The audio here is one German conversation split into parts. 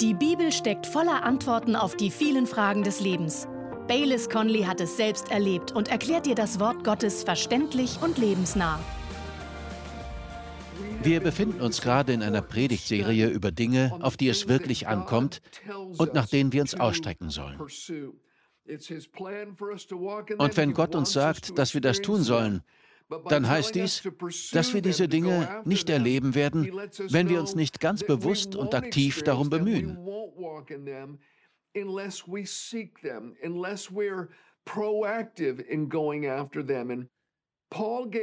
Die Bibel steckt voller Antworten auf die vielen Fragen des Lebens. Baylis Conley hat es selbst erlebt und erklärt dir das Wort Gottes verständlich und lebensnah. Wir befinden uns gerade in einer Predigtserie über Dinge, auf die es wirklich ankommt und nach denen wir uns ausstrecken sollen. Und wenn Gott uns sagt, dass wir das tun sollen, dann heißt dies, dass wir diese Dinge nicht erleben werden, wenn wir uns nicht ganz bewusst und aktiv darum bemühen.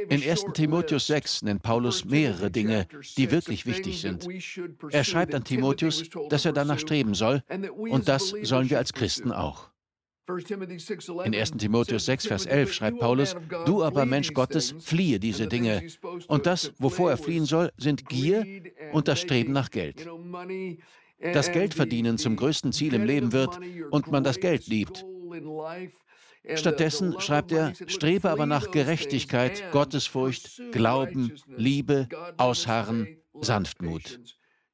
In 1. Timotheus 6 nennt Paulus mehrere Dinge, die wirklich wichtig sind. Er schreibt an Timotheus, dass er danach streben soll, und das sollen wir als Christen auch. In 1. Timotheus 6, Vers 11 schreibt Paulus, Du aber, Mensch Gottes, fliehe diese Dinge. Und das, wovor er fliehen soll, sind Gier und das Streben nach Geld. Das Geldverdienen zum größten Ziel im Leben wird und man das Geld liebt. Stattdessen schreibt er, strebe aber nach Gerechtigkeit, Gottesfurcht, Glauben, Liebe, Ausharren, Sanftmut.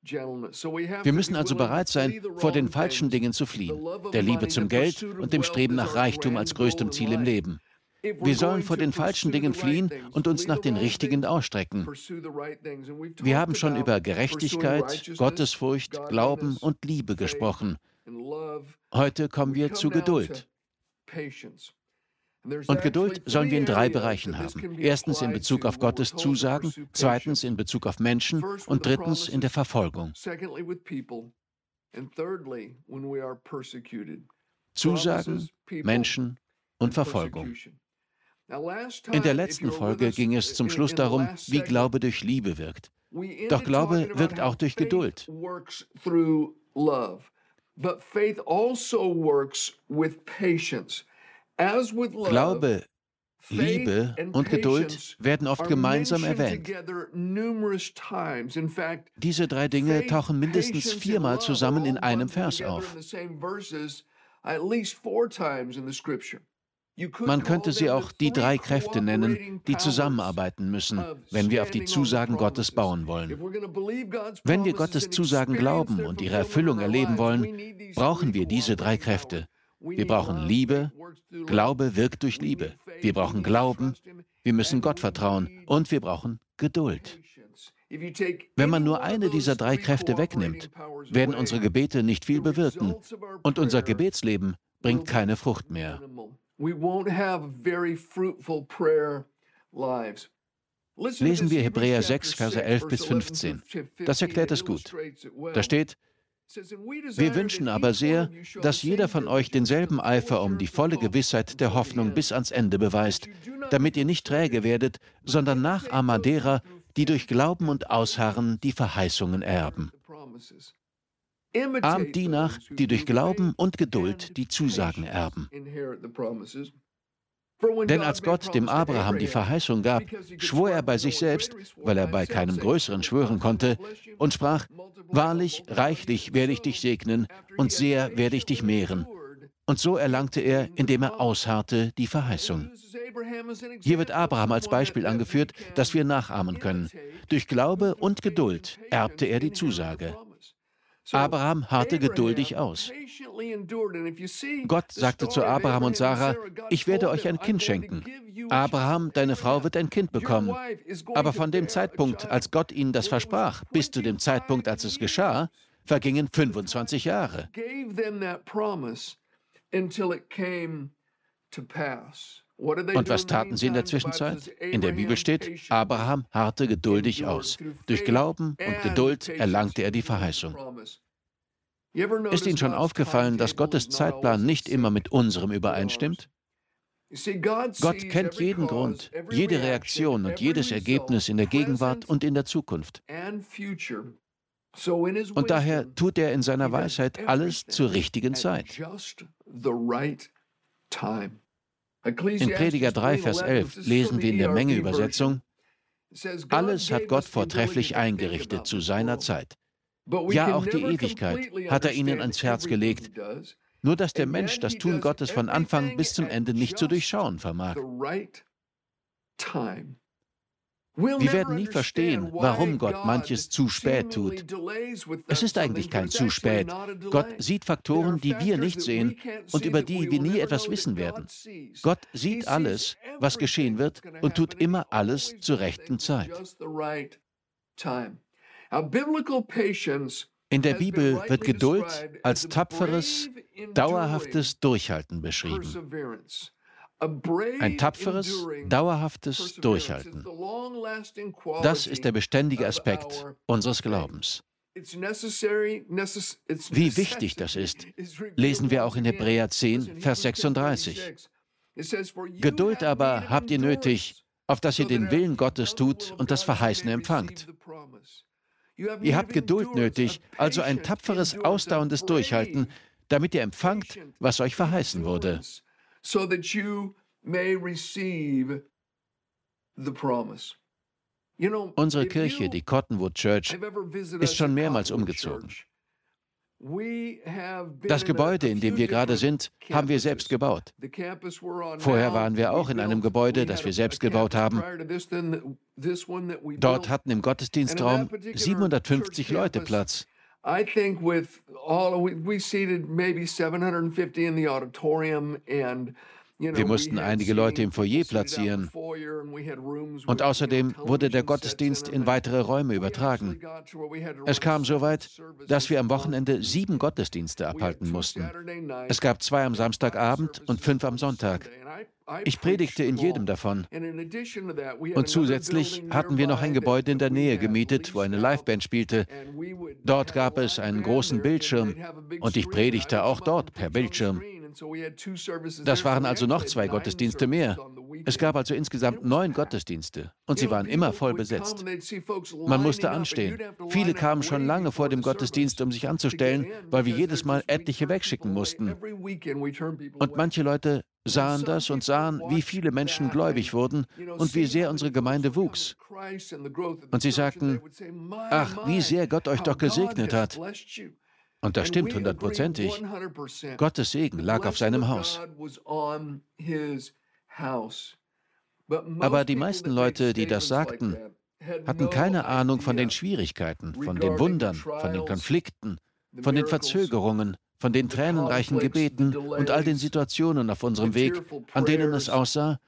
Wir müssen also bereit sein, vor den falschen Dingen zu fliehen, der Liebe zum Geld und dem Streben nach Reichtum als größtem Ziel im Leben. Wir sollen vor den falschen Dingen fliehen und uns nach den richtigen ausstrecken. Wir haben schon über Gerechtigkeit, Gottesfurcht, Glauben und Liebe gesprochen. Heute kommen wir zu Geduld. Und Geduld sollen wir in drei Bereichen haben. Erstens in Bezug auf Gottes Zusagen, zweitens in Bezug auf Menschen und drittens in der Verfolgung. Zusagen, Menschen und Verfolgung. In der letzten Folge ging es zum Schluss darum, wie Glaube durch Liebe wirkt. Doch Glaube wirkt auch durch Geduld. But faith also works with patience. Glaube, Liebe und Geduld werden oft gemeinsam erwähnt. Diese drei Dinge tauchen mindestens viermal zusammen in einem Vers auf. Man könnte sie auch die drei Kräfte nennen, die zusammenarbeiten müssen, wenn wir auf die Zusagen Gottes bauen wollen. Wenn wir Gottes Zusagen glauben und ihre Erfüllung erleben wollen, brauchen wir diese drei Kräfte. Wir brauchen Liebe. Glaube wirkt durch Liebe. Wir brauchen Glauben. Wir müssen Gott vertrauen. Und wir brauchen Geduld. Wenn man nur eine dieser drei Kräfte wegnimmt, werden unsere Gebete nicht viel bewirken. Und unser Gebetsleben bringt keine Frucht mehr. Lesen wir Hebräer 6, Verse 11 bis 15. Das erklärt es gut. Da steht, wir wünschen aber sehr, dass jeder von euch denselben Eifer um die volle Gewissheit der Hoffnung bis ans Ende beweist, damit ihr nicht träge werdet, sondern Nachahmer derer, die durch Glauben und Ausharren die Verheißungen erben. Ahmt die nach, die durch Glauben und Geduld die Zusagen erben. Denn als Gott dem Abraham die Verheißung gab, schwor er bei sich selbst, weil er bei keinem Größeren schwören konnte, und sprach, Wahrlich, reichlich werde ich dich segnen, und sehr werde ich dich mehren. Und so erlangte er, indem er ausharrte, die Verheißung. Hier wird Abraham als Beispiel angeführt, das wir nachahmen können. Durch Glaube und Geduld erbte er die Zusage. Abraham harrte geduldig aus. Gott sagte zu Abraham und Sarah, ich werde euch ein Kind schenken. Abraham, deine Frau wird ein Kind bekommen. Aber von dem Zeitpunkt, als Gott ihnen das versprach, bis zu dem Zeitpunkt, als es geschah, vergingen 25 Jahre. Und was taten sie in der Zwischenzeit? In der Bibel steht, Abraham harrte geduldig aus. Durch Glauben und Geduld erlangte er die Verheißung. Ist Ihnen schon aufgefallen, dass Gottes Zeitplan nicht immer mit unserem übereinstimmt? Gott kennt jeden Grund, jede Reaktion und jedes Ergebnis in der Gegenwart und in der Zukunft. Und daher tut er in seiner Weisheit alles zur richtigen Zeit. In Prediger 3, Vers 11 lesen wir in der Menge-Übersetzung, alles hat Gott vortrefflich eingerichtet zu seiner Zeit. Ja, auch die Ewigkeit hat er ihnen ans Herz gelegt. Nur dass der Mensch das Tun Gottes von Anfang bis zum Ende nicht zu durchschauen vermag. Wir werden nie verstehen, warum Gott manches zu spät tut. Es ist eigentlich kein zu spät. Gott sieht Faktoren, die wir nicht sehen und über die wir nie etwas wissen werden. Gott sieht alles, was geschehen wird und tut immer alles zur rechten Zeit. In der Bibel wird Geduld als tapferes, dauerhaftes Durchhalten beschrieben. Ein tapferes, dauerhaftes Durchhalten. Das ist der beständige Aspekt unseres Glaubens. Wie wichtig das ist, lesen wir auch in Hebräer 10, Vers 36. Geduld aber habt ihr nötig, auf dass ihr den Willen Gottes tut und das Verheißene empfangt. Ihr habt Geduld nötig, also ein tapferes, ausdauerndes Durchhalten, damit ihr empfangt, was euch verheißen wurde so that you may receive the promise. Unsere Kirche, die Cottonwood Church, ist schon mehrmals umgezogen. Das Gebäude, in dem wir gerade sind, haben wir selbst gebaut. Vorher waren wir auch in einem Gebäude, das wir selbst gebaut haben. Dort hatten im Gottesdienstraum 750 Leute Platz. I think with all we, we seated maybe 750 in the auditorium and wir mussten einige Leute im Foyer platzieren. Und außerdem wurde der Gottesdienst in weitere Räume übertragen. Es kam so weit, dass wir am Wochenende sieben Gottesdienste abhalten mussten. Es gab zwei am Samstagabend und fünf am Sonntag. Ich predigte in jedem davon. Und zusätzlich hatten wir noch ein Gebäude in der Nähe gemietet, wo eine Liveband spielte. Dort gab es einen großen Bildschirm und ich predigte auch dort per Bildschirm. Das waren also noch zwei Gottesdienste mehr. Es gab also insgesamt neun Gottesdienste und sie waren immer voll besetzt. Man musste anstehen. Viele kamen schon lange vor dem Gottesdienst, um sich anzustellen, weil wir jedes Mal etliche wegschicken mussten. Und manche Leute sahen das und sahen, wie viele Menschen gläubig wurden und wie sehr unsere Gemeinde wuchs. Und sie sagten, ach, wie sehr Gott euch doch gesegnet hat. Und das stimmt hundertprozentig. Gottes Segen lag auf seinem Haus. Aber die meisten Leute, die das sagten, hatten keine Ahnung von den Schwierigkeiten, von den Wundern, von den Konflikten, von den Verzögerungen, von den tränenreichen Gebeten und all den Situationen auf unserem Weg, an denen es aussah,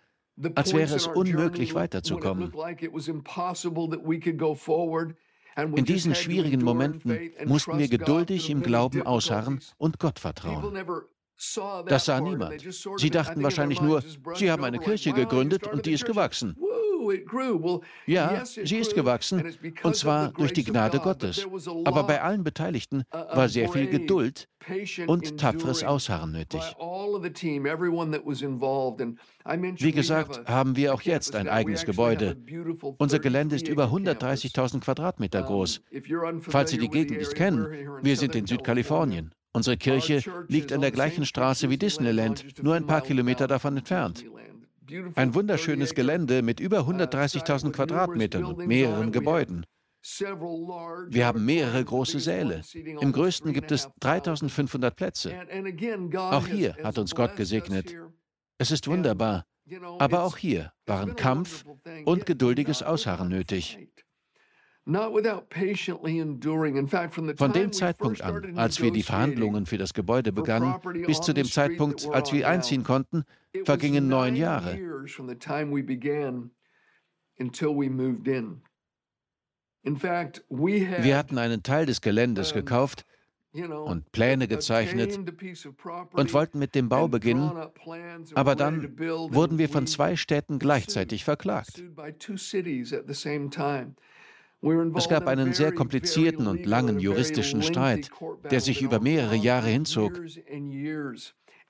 als wäre es unmöglich weiterzukommen. In diesen schwierigen Momenten mussten wir geduldig im Glauben ausharren und Gott vertrauen. Das sah niemand. Sie dachten wahrscheinlich nur, sie haben eine Kirche gegründet und die ist gewachsen. Ja, sie ist gewachsen, und zwar durch die Gnade Gottes. Aber bei allen Beteiligten war sehr viel Geduld und tapferes Ausharren nötig. Wie gesagt, haben wir auch jetzt ein eigenes Gebäude. Unser Gelände ist über 130.000 Quadratmeter groß. Falls Sie die Gegend nicht kennen, wir sind in Südkalifornien. Unsere Kirche liegt an der gleichen Straße wie Disneyland, nur ein paar Kilometer davon entfernt. Ein wunderschönes Gelände mit über 130.000 uh, Quadratmetern und mehreren Gebäuden. Wir haben mehrere große Säle. Im größten gibt es 3500 Plätze. Auch hier hat uns Gott gesegnet. Es ist wunderbar. Aber auch hier waren Kampf und geduldiges Ausharren nötig. Von dem Zeitpunkt an, als wir die Verhandlungen für das Gebäude begannen, bis zu dem Zeitpunkt, als wir einziehen konnten, vergingen neun Jahre. Wir hatten einen Teil des Geländes gekauft und Pläne gezeichnet und wollten mit dem Bau beginnen, aber dann wurden wir von zwei Städten gleichzeitig verklagt. Es gab einen sehr komplizierten und langen juristischen Streit, der sich über mehrere Jahre hinzog.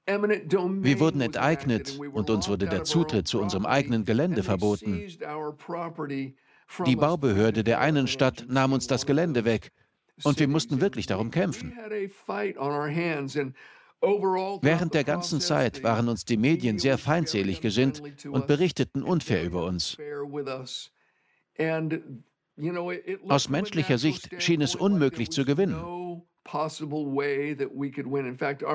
Wir wurden enteignet und uns wurde der Zutritt zu unserem eigenen Gelände verboten. Die Baubehörde der einen Stadt nahm uns das Gelände weg und wir mussten wirklich darum kämpfen. Während der ganzen Zeit waren uns die Medien sehr feindselig gesinnt und berichteten unfair über uns. Aus menschlicher Sicht schien es unmöglich zu gewinnen.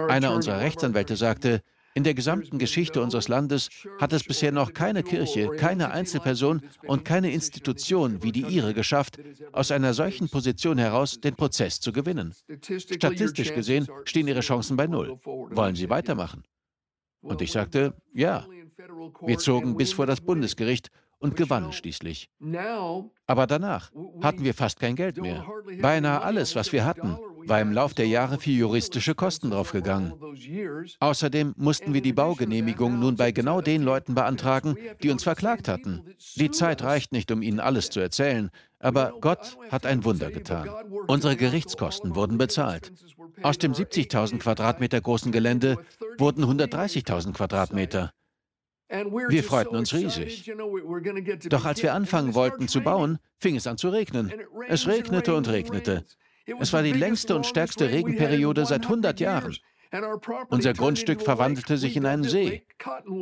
Einer unserer Rechtsanwälte sagte, In der gesamten Geschichte unseres Landes hat es bisher noch keine Kirche, keine Einzelperson und keine Institution wie die Ihre geschafft, aus einer solchen Position heraus den Prozess zu gewinnen. Statistisch gesehen stehen Ihre Chancen bei Null. Wollen Sie weitermachen? Und ich sagte, ja. Wir zogen bis vor das Bundesgericht und gewannen schließlich. Aber danach hatten wir fast kein Geld mehr. Beinahe alles, was wir hatten, war im Lauf der Jahre für juristische Kosten draufgegangen. Außerdem mussten wir die Baugenehmigung nun bei genau den Leuten beantragen, die uns verklagt hatten. Die Zeit reicht nicht, um Ihnen alles zu erzählen, aber Gott hat ein Wunder getan. Unsere Gerichtskosten wurden bezahlt. Aus dem 70.000 Quadratmeter großen Gelände wurden 130.000 Quadratmeter. Wir freuten uns riesig. Doch als wir anfangen wollten zu bauen, fing es an zu regnen. Es regnete und regnete. Es war die längste und stärkste Regenperiode seit 100 Jahren. Unser Grundstück verwandelte sich in einen See.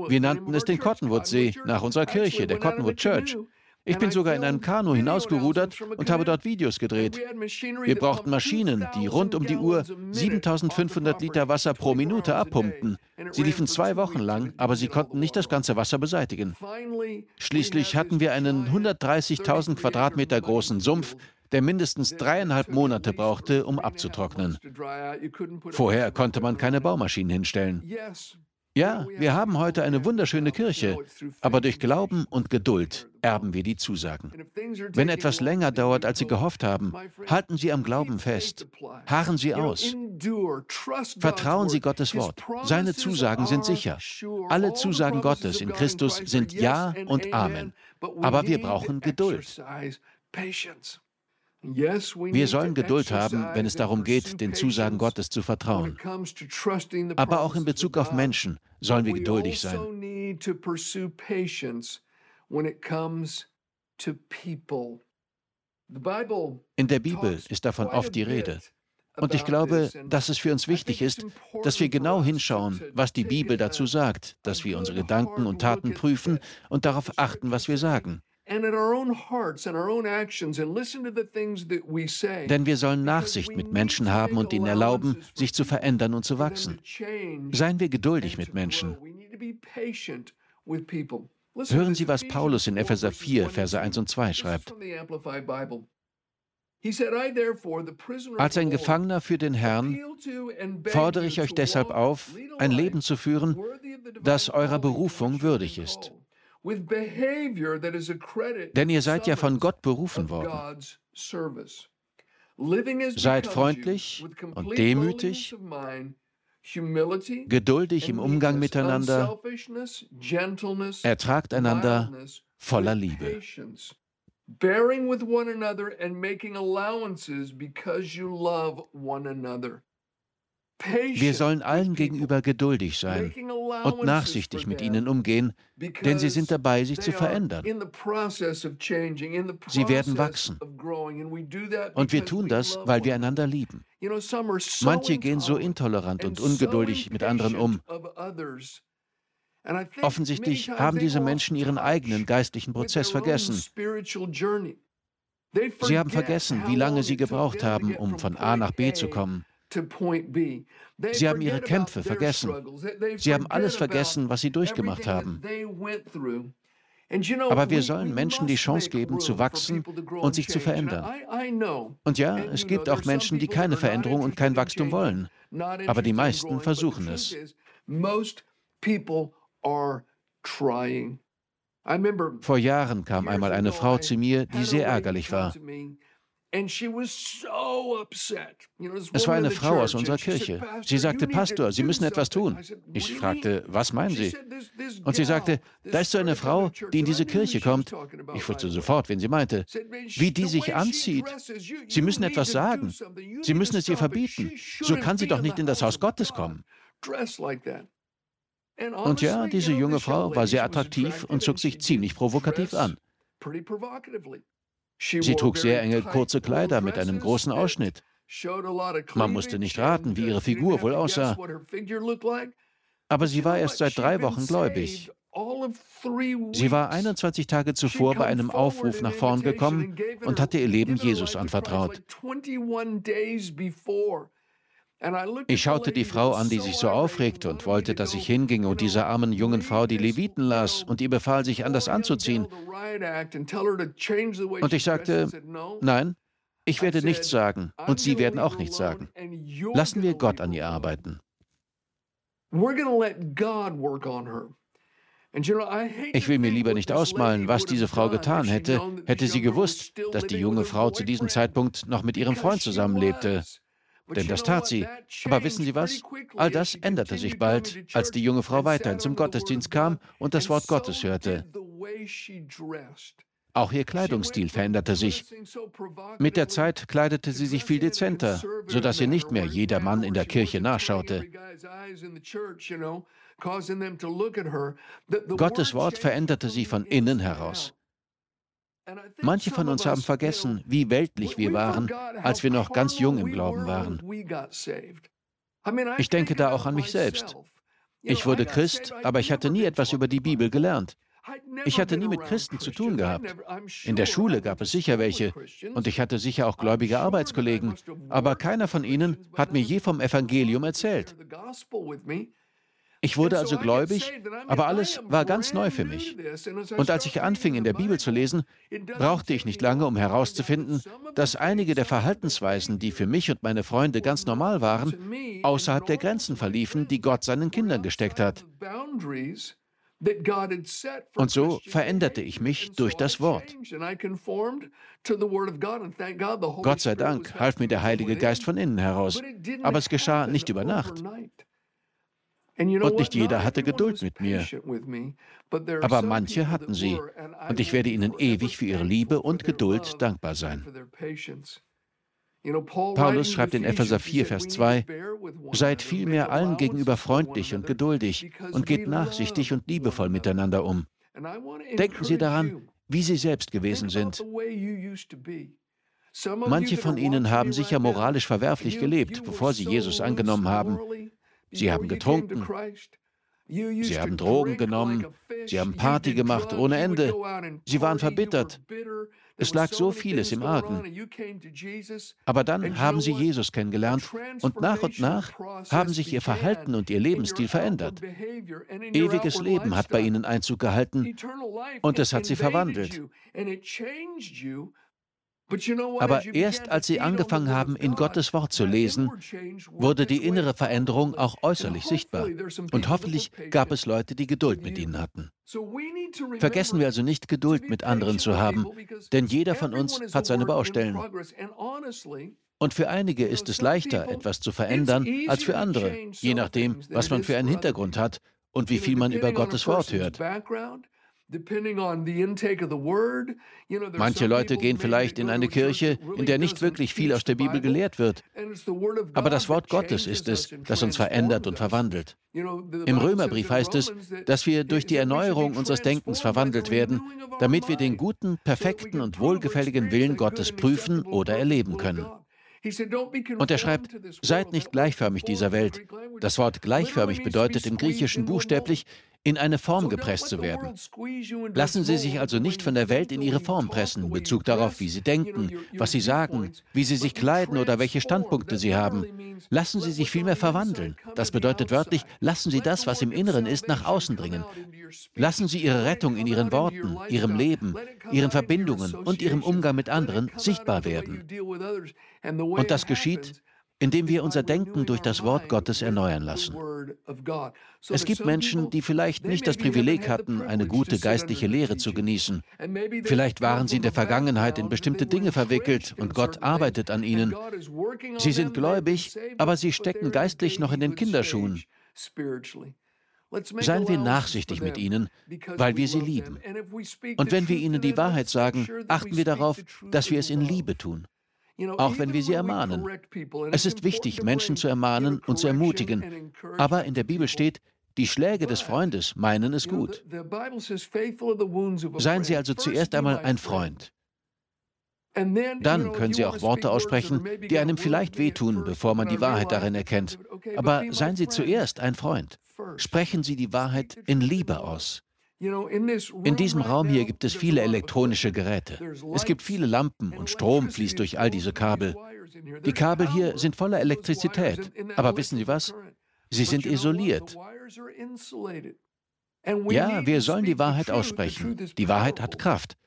Wir nannten es den Cottonwood-See nach unserer Kirche, der Cottonwood Church. Ich bin sogar in einem Kanu hinausgerudert und habe dort Videos gedreht. Wir brauchten Maschinen, die rund um die Uhr 7500 Liter Wasser pro Minute abpumpten. Sie liefen zwei Wochen lang, aber sie konnten nicht das ganze Wasser beseitigen. Schließlich hatten wir einen 130.000 Quadratmeter großen Sumpf, der mindestens dreieinhalb Monate brauchte, um abzutrocknen. Vorher konnte man keine Baumaschinen hinstellen. Ja, wir haben heute eine wunderschöne Kirche, aber durch Glauben und Geduld erben wir die Zusagen. Wenn etwas länger dauert, als Sie gehofft haben, halten Sie am Glauben fest. Harren Sie aus. Vertrauen Sie Gottes Wort. Seine Zusagen sind sicher. Alle Zusagen Gottes in Christus sind Ja und Amen. Aber wir brauchen Geduld. Wir sollen Geduld haben, wenn es darum geht, den Zusagen Gottes zu vertrauen. Aber auch in Bezug auf Menschen sollen wir geduldig sein. In der Bibel ist davon oft die Rede. Und ich glaube, dass es für uns wichtig ist, dass wir genau hinschauen, was die Bibel dazu sagt, dass wir unsere Gedanken und Taten prüfen und darauf achten, was wir sagen. Denn wir sollen Nachsicht mit Menschen haben und ihnen erlauben, sich zu verändern und zu wachsen. Seien wir geduldig mit Menschen. Hören Sie, was Paulus in Epheser 4, Verse 1 und 2 schreibt. Als ein Gefangener für den Herrn fordere ich euch deshalb auf, ein Leben zu führen, das eurer Berufung würdig ist. Denn ihr seid ja von Gott berufen worden. Seid freundlich und demütig, geduldig im Umgang miteinander, ertragt einander voller Liebe. Bearing with one another and making allowances because you love one another. Wir sollen allen gegenüber geduldig sein und nachsichtig mit ihnen umgehen, denn sie sind dabei, sich zu verändern. Sie werden wachsen. Und wir tun das, weil wir einander lieben. Manche gehen so intolerant und ungeduldig mit anderen um. Offensichtlich haben diese Menschen ihren eigenen geistlichen Prozess vergessen. Sie haben vergessen, wie lange sie gebraucht haben, um von A nach B zu kommen. Sie haben ihre Kämpfe vergessen. Sie haben alles vergessen, was sie durchgemacht haben. Aber wir sollen Menschen die Chance geben, zu wachsen und sich zu verändern. Und ja, es gibt auch Menschen, die keine Veränderung und kein Wachstum wollen. Aber die meisten versuchen es. Vor Jahren kam einmal eine Frau zu mir, die sehr ärgerlich war. Es war eine Frau aus unserer Kirche. Sie sagte, Pastor, Sie müssen etwas tun. Ich fragte, was meinen Sie? Und sie sagte, da ist so eine Frau, die in diese Kirche kommt. Ich wusste sofort, wen sie meinte. Wie die sich anzieht. Sie müssen etwas sagen. Sie müssen es ihr verbieten. So kann sie doch nicht in das Haus Gottes kommen. Und ja, diese junge Frau war sehr attraktiv und zog sich ziemlich provokativ an. Sie trug sehr enge, kurze Kleider mit einem großen Ausschnitt. Man musste nicht raten, wie ihre Figur wohl aussah. Aber sie war erst seit drei Wochen gläubig. Sie war 21 Tage zuvor bei einem Aufruf nach vorn gekommen und hatte ihr Lem Jesus anvertraut. Ich schaute die Frau an, die sich so aufregte und wollte, dass ich hinging und dieser armen jungen Frau die Leviten las und ihr befahl, sich anders anzuziehen. Und ich sagte, nein, ich werde nichts sagen und Sie werden auch nichts sagen. Lassen wir Gott an ihr arbeiten. Ich will mir lieber nicht ausmalen, was diese Frau getan hätte, hätte sie gewusst, dass die junge Frau zu diesem Zeitpunkt noch mit ihrem Freund zusammenlebte. Denn das tat sie. Aber wissen Sie was? All das änderte sich bald, als die junge Frau weiterhin zum Gottesdienst kam und das Wort Gottes hörte. Auch ihr Kleidungsstil veränderte sich. Mit der Zeit kleidete sie sich viel dezenter, sodass ihr nicht mehr jeder Mann in der Kirche nachschaute. Gottes Wort veränderte sie von innen heraus. Manche von uns haben vergessen, wie weltlich wir waren, als wir noch ganz jung im Glauben waren. Ich denke da auch an mich selbst. Ich wurde Christ, aber ich hatte nie etwas über die Bibel gelernt. Ich hatte nie mit Christen zu tun gehabt. In der Schule gab es sicher welche und ich hatte sicher auch gläubige Arbeitskollegen, aber keiner von ihnen hat mir je vom Evangelium erzählt. Ich wurde also gläubig, aber alles war ganz neu für mich. Und als ich anfing, in der Bibel zu lesen, brauchte ich nicht lange, um herauszufinden, dass einige der Verhaltensweisen, die für mich und meine Freunde ganz normal waren, außerhalb der Grenzen verliefen, die Gott seinen Kindern gesteckt hat. Und so veränderte ich mich durch das Wort. Gott sei Dank half mir der Heilige Geist von innen heraus, aber es geschah nicht über Nacht. Und nicht jeder hatte Geduld mit mir. Aber manche hatten sie. Und ich werde ihnen ewig für ihre Liebe und Geduld dankbar sein. Paulus schreibt in Epheser 4, Vers 2, Seid vielmehr allen gegenüber freundlich und geduldig und geht nachsichtig und liebevoll miteinander um. Denken Sie daran, wie Sie selbst gewesen sind. Manche von Ihnen haben sicher moralisch verwerflich gelebt, bevor sie Jesus angenommen haben. Sie haben getrunken. Sie haben Drogen genommen. Sie haben Party gemacht ohne Ende. Sie waren verbittert. Es lag so vieles im Argen. Aber dann haben sie Jesus kennengelernt und nach und nach haben sich ihr Verhalten und ihr Lebensstil verändert. Ewiges Leben hat bei ihnen Einzug gehalten und es hat sie verwandelt. Aber erst als sie angefangen haben, in Gottes Wort zu lesen, wurde die innere Veränderung auch äußerlich sichtbar. Und hoffentlich gab es Leute, die Geduld mit ihnen hatten. Vergessen wir also nicht, Geduld mit anderen zu haben, denn jeder von uns hat seine Baustellen. Und für einige ist es leichter, etwas zu verändern, als für andere, je nachdem, was man für einen Hintergrund hat und wie viel man über Gottes Wort hört. Manche Leute gehen vielleicht in eine Kirche, in der nicht wirklich viel aus der Bibel gelehrt wird. Aber das Wort Gottes ist es, das uns verändert und verwandelt. Im Römerbrief heißt es, dass wir durch die Erneuerung unseres Denkens verwandelt werden, damit wir den guten, perfekten und wohlgefälligen Willen Gottes prüfen oder erleben können. Und er schreibt, seid nicht gleichförmig dieser Welt. Das Wort gleichförmig bedeutet im Griechischen buchstäblich, in eine Form gepresst zu werden. Lassen Sie sich also nicht von der Welt in ihre Form pressen, in Bezug darauf, wie Sie denken, was Sie sagen, wie Sie sich kleiden oder welche Standpunkte Sie haben. Lassen Sie sich vielmehr verwandeln. Das bedeutet wörtlich, lassen Sie das, was im Inneren ist, nach außen dringen. Lassen Sie Ihre Rettung in Ihren Worten, Ihrem Leben, Ihren Verbindungen und Ihrem Umgang mit anderen sichtbar werden. Und das geschieht, indem wir unser Denken durch das Wort Gottes erneuern lassen. Es gibt Menschen, die vielleicht nicht das Privileg hatten, eine gute geistliche Lehre zu genießen. Vielleicht waren sie in der Vergangenheit in bestimmte Dinge verwickelt und Gott arbeitet an ihnen. Sie sind gläubig, aber sie stecken geistlich noch in den Kinderschuhen. Seien wir nachsichtig mit ihnen, weil wir sie lieben. Und wenn wir ihnen die Wahrheit sagen, achten wir darauf, dass wir es in Liebe tun auch wenn wir sie ermahnen. Es ist wichtig, Menschen zu ermahnen und zu ermutigen, aber in der Bibel steht, die Schläge des Freundes meinen es gut. Seien Sie also zuerst einmal ein Freund. Dann können Sie auch Worte aussprechen, die einem vielleicht wehtun, bevor man die Wahrheit darin erkennt. Aber seien Sie zuerst ein Freund. Sprechen Sie die Wahrheit in Liebe aus. In diesem Raum hier gibt es viele elektronische Geräte. Es gibt viele Lampen und Strom fließt durch all diese Kabel. Die Kabel hier sind voller Elektrizität. Aber wissen Sie was? Sie sind isoliert. Ja, wir sollen die Wahrheit aussprechen. Die Wahrheit hat Kraft.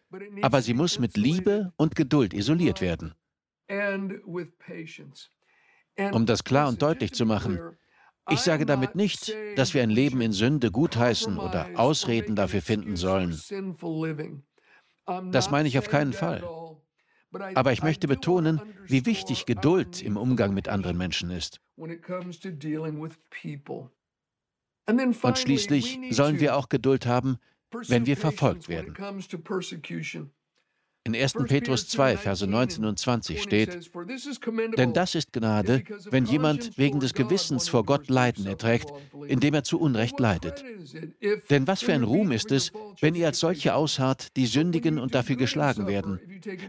Aber sie muss mit Liebe und Geduld isoliert werden. Um das klar und deutlich zu machen, ich sage damit nicht, dass wir ein Leben in Sünde gutheißen oder Ausreden dafür finden sollen. Das meine ich auf keinen Fall. Aber ich möchte betonen, wie wichtig Geduld im Umgang mit anderen Menschen ist. Und schließlich sollen wir auch Geduld haben, wenn wir verfolgt werden. In 1. Petrus 2, Verse 19 und 20 steht, denn das ist Gnade, wenn jemand wegen des Gewissens vor Gott Leiden erträgt, indem er zu Unrecht leidet. Denn was für ein Ruhm ist es, wenn ihr als solche ausharrt, die sündigen und dafür geschlagen werden.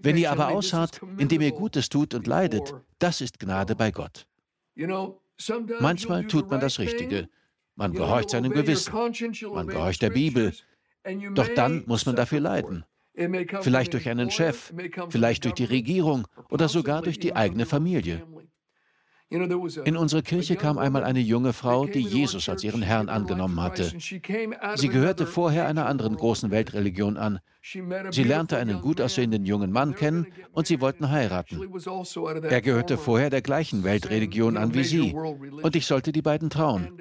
Wenn ihr aber ausharrt, indem ihr Gutes tut und leidet, das ist Gnade bei Gott. Manchmal tut man das Richtige. Man gehorcht seinem Gewissen. Man gehorcht der Bibel. Doch dann muss man dafür leiden. Vielleicht durch einen Chef, vielleicht durch die Regierung oder sogar durch die eigene Familie. In unsere Kirche kam einmal eine junge Frau, die Jesus als ihren Herrn angenommen hatte. Sie gehörte vorher einer anderen großen Weltreligion an. Sie lernte einen gut aussehenden jungen Mann kennen und sie wollten heiraten. Er gehörte vorher der gleichen Weltreligion an wie sie und ich sollte die beiden trauen.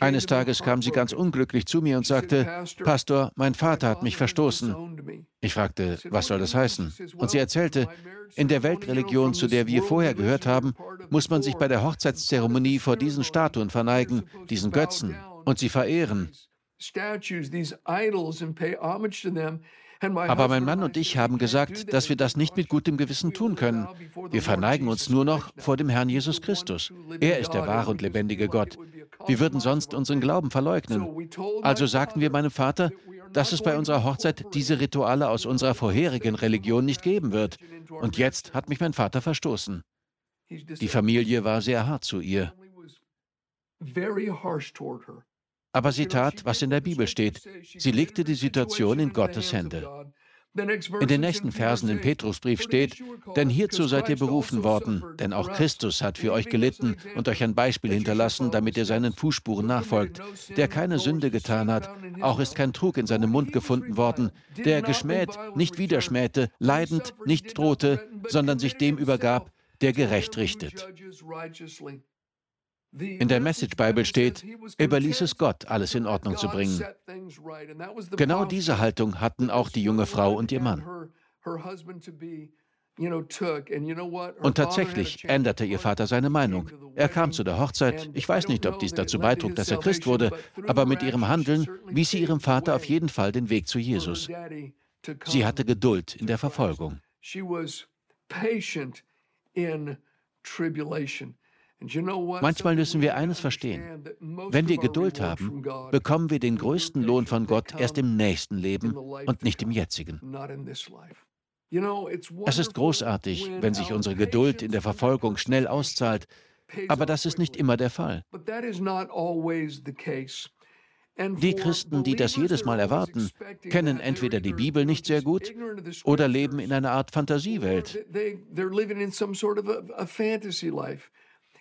Eines Tages kam sie ganz unglücklich zu mir und sagte, Pastor, mein Vater hat mich verstoßen. Ich fragte, was soll das heißen? Und sie erzählte, in der Weltreligion, zu der wir vorher gehört haben, muss man sich bei der Hochzeitszeremonie vor diesen Statuen verneigen, diesen Götzen, und sie verehren. Aber mein Mann und ich haben gesagt, dass wir das nicht mit gutem Gewissen tun können. Wir verneigen uns nur noch vor dem Herrn Jesus Christus. Er ist der wahre und lebendige Gott. Wir würden sonst unseren Glauben verleugnen. Also sagten wir meinem Vater, dass es bei unserer Hochzeit diese Rituale aus unserer vorherigen Religion nicht geben wird. Und jetzt hat mich mein Vater verstoßen. Die Familie war sehr hart zu ihr. Aber sie tat, was in der Bibel steht. Sie legte die Situation in Gottes Hände. In den nächsten Versen im Petrusbrief steht, denn hierzu seid ihr berufen worden, denn auch Christus hat für euch gelitten und euch ein Beispiel hinterlassen, damit ihr seinen Fußspuren nachfolgt, der keine Sünde getan hat, auch ist kein Trug in seinem Mund gefunden worden, der geschmäht, nicht widerschmähte, leidend, nicht drohte, sondern sich dem übergab, der gerecht richtet. In der Message Bible steht, er überließ es Gott, alles in Ordnung zu bringen. Genau diese Haltung hatten auch die junge Frau und ihr Mann. Und tatsächlich änderte ihr Vater seine Meinung. Er kam zu der Hochzeit. Ich weiß nicht, ob dies dazu beitrug, dass er Christ wurde, aber mit ihrem Handeln wies sie ihrem Vater auf jeden Fall den Weg zu Jesus. Sie hatte Geduld in der Verfolgung. Manchmal müssen wir eines verstehen. Wenn wir Geduld haben, bekommen wir den größten Lohn von Gott erst im nächsten Leben und nicht im jetzigen. Es ist großartig, wenn sich unsere Geduld in der Verfolgung schnell auszahlt, aber das ist nicht immer der Fall. Die Christen, die das jedes Mal erwarten, kennen entweder die Bibel nicht sehr gut oder leben in einer Art Fantasiewelt.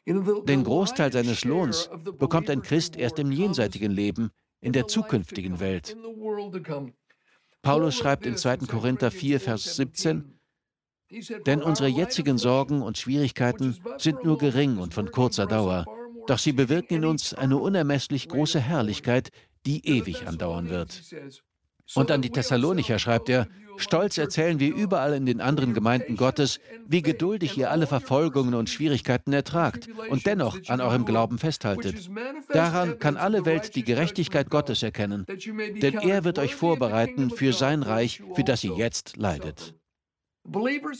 Den Großteil seines Lohns bekommt ein Christ erst im jenseitigen Leben, in der zukünftigen Welt. Paulus schreibt in 2. Korinther 4, Vers 17, denn unsere jetzigen Sorgen und Schwierigkeiten sind nur gering und von kurzer Dauer, doch sie bewirken in uns eine unermesslich große Herrlichkeit, die ewig andauern wird. Und an die Thessalonicher schreibt er, stolz erzählen wir überall in den anderen Gemeinden Gottes, wie geduldig ihr alle Verfolgungen und Schwierigkeiten ertragt und dennoch an eurem Glauben festhaltet. Daran kann alle Welt die Gerechtigkeit Gottes erkennen, denn er wird euch vorbereiten für sein Reich, für das ihr jetzt leidet.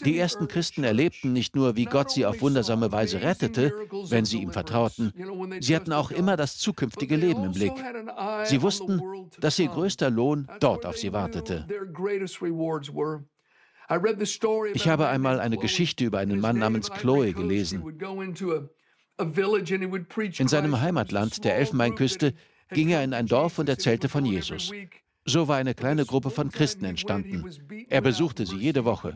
Die ersten Christen erlebten nicht nur, wie Gott sie auf wundersame Weise rettete, wenn sie ihm vertrauten, sie hatten auch immer das zukünftige Leben im Blick. Sie wussten, dass ihr größter Lohn dort auf sie wartete. Ich habe einmal eine Geschichte über einen Mann namens Chloe gelesen. In seinem Heimatland, der Elfenbeinküste, ging er in ein Dorf und erzählte von Jesus. So war eine kleine Gruppe von Christen entstanden. Er besuchte sie jede Woche.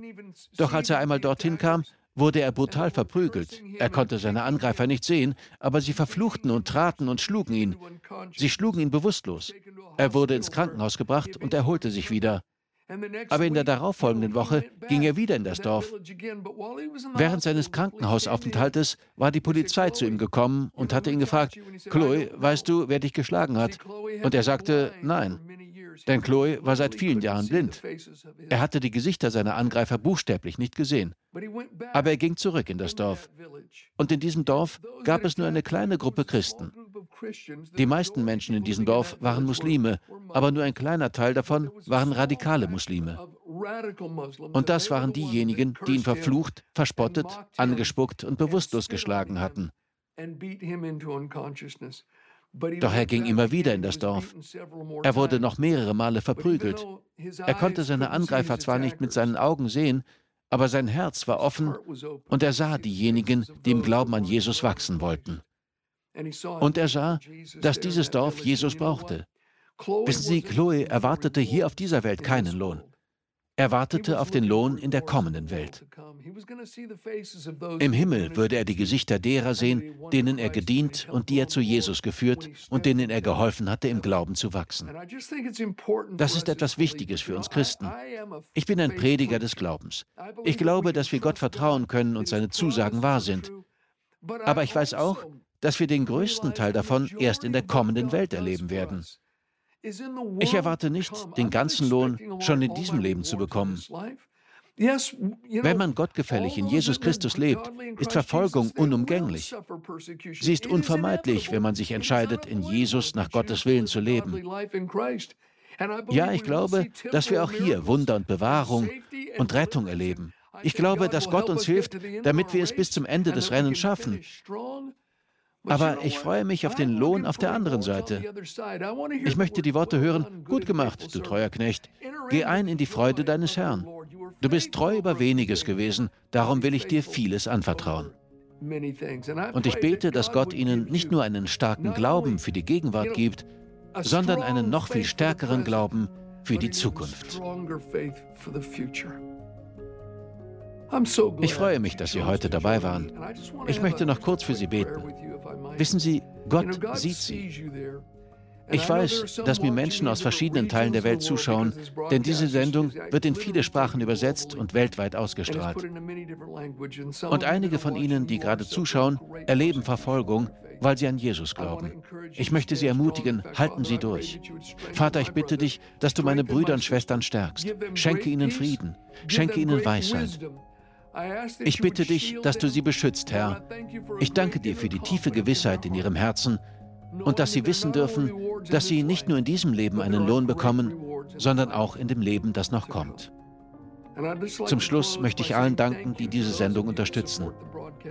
Doch als er einmal dorthin kam, wurde er brutal verprügelt. Er konnte seine Angreifer nicht sehen, aber sie verfluchten und traten und schlugen ihn. Sie schlugen ihn bewusstlos. Er wurde ins Krankenhaus gebracht und erholte sich wieder. Aber in der darauffolgenden Woche ging er wieder in das Dorf. Während seines Krankenhausaufenthaltes war die Polizei zu ihm gekommen und hatte ihn gefragt, Chloe, weißt du, wer dich geschlagen hat? Und er sagte, nein. Denn Chloe war seit vielen Jahren blind. Er hatte die Gesichter seiner Angreifer buchstäblich nicht gesehen. Aber er ging zurück in das Dorf. Und in diesem Dorf gab es nur eine kleine Gruppe Christen. Die meisten Menschen in diesem Dorf waren Muslime, aber nur ein kleiner Teil davon waren radikale Muslime. Und das waren diejenigen, die ihn verflucht, verspottet, angespuckt und bewusstlos geschlagen hatten. Doch er ging immer wieder in das Dorf. Er wurde noch mehrere Male verprügelt. Er konnte seine Angreifer zwar nicht mit seinen Augen sehen, aber sein Herz war offen und er sah diejenigen, die im Glauben an Jesus wachsen wollten. Und er sah, dass dieses Dorf Jesus brauchte. Wissen Sie, Chloe erwartete hier auf dieser Welt keinen Lohn. Er wartete auf den Lohn in der kommenden Welt. Im Himmel würde er die Gesichter derer sehen, denen er gedient und die er zu Jesus geführt und denen er geholfen hatte, im Glauben zu wachsen. Das ist etwas Wichtiges für uns Christen. Ich bin ein Prediger des Glaubens. Ich glaube, dass wir Gott vertrauen können und seine Zusagen wahr sind. Aber ich weiß auch, dass wir den größten Teil davon erst in der kommenden Welt erleben werden. Ich erwarte nicht, den ganzen Lohn schon in diesem Leben zu bekommen. Wenn man gottgefällig in Jesus Christus lebt, ist Verfolgung unumgänglich. Sie ist unvermeidlich, wenn man sich entscheidet, in Jesus nach Gottes Willen zu leben. Ja, ich glaube, dass wir auch hier Wunder und Bewahrung und Rettung erleben. Ich glaube, dass Gott uns hilft, damit wir es bis zum Ende des Rennens schaffen. Aber ich freue mich auf den Lohn auf der anderen Seite. Ich möchte die Worte hören, gut gemacht, du treuer Knecht. Geh ein in die Freude deines Herrn. Du bist treu über weniges gewesen, darum will ich dir vieles anvertrauen. Und ich bete, dass Gott ihnen nicht nur einen starken Glauben für die Gegenwart gibt, sondern einen noch viel stärkeren Glauben für die Zukunft. Ich freue mich, dass Sie heute dabei waren. Ich möchte noch kurz für Sie beten. Wissen Sie, Gott sieht Sie. Ich weiß, dass mir Menschen aus verschiedenen Teilen der Welt zuschauen, denn diese Sendung wird in viele Sprachen übersetzt und weltweit ausgestrahlt. Und einige von Ihnen, die gerade zuschauen, erleben Verfolgung, weil sie an Jesus glauben. Ich möchte Sie ermutigen, halten Sie durch. Vater, ich bitte dich, dass du meine Brüder und Schwestern stärkst. Schenke ihnen Frieden, schenke ihnen Weisheit. Ich bitte dich, dass du sie beschützt, Herr. Ich danke dir für die tiefe Gewissheit in ihrem Herzen und dass sie wissen dürfen, dass sie nicht nur in diesem Leben einen Lohn bekommen, sondern auch in dem Leben, das noch kommt. Zum Schluss möchte ich allen danken, die diese Sendung unterstützen.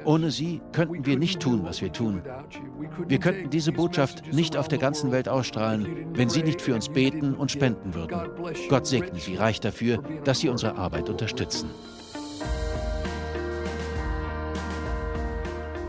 Ohne sie könnten wir nicht tun, was wir tun. Wir könnten diese Botschaft nicht auf der ganzen Welt ausstrahlen, wenn Sie nicht für uns beten und spenden würden. Gott segne Sie reich dafür, dass Sie unsere Arbeit unterstützen.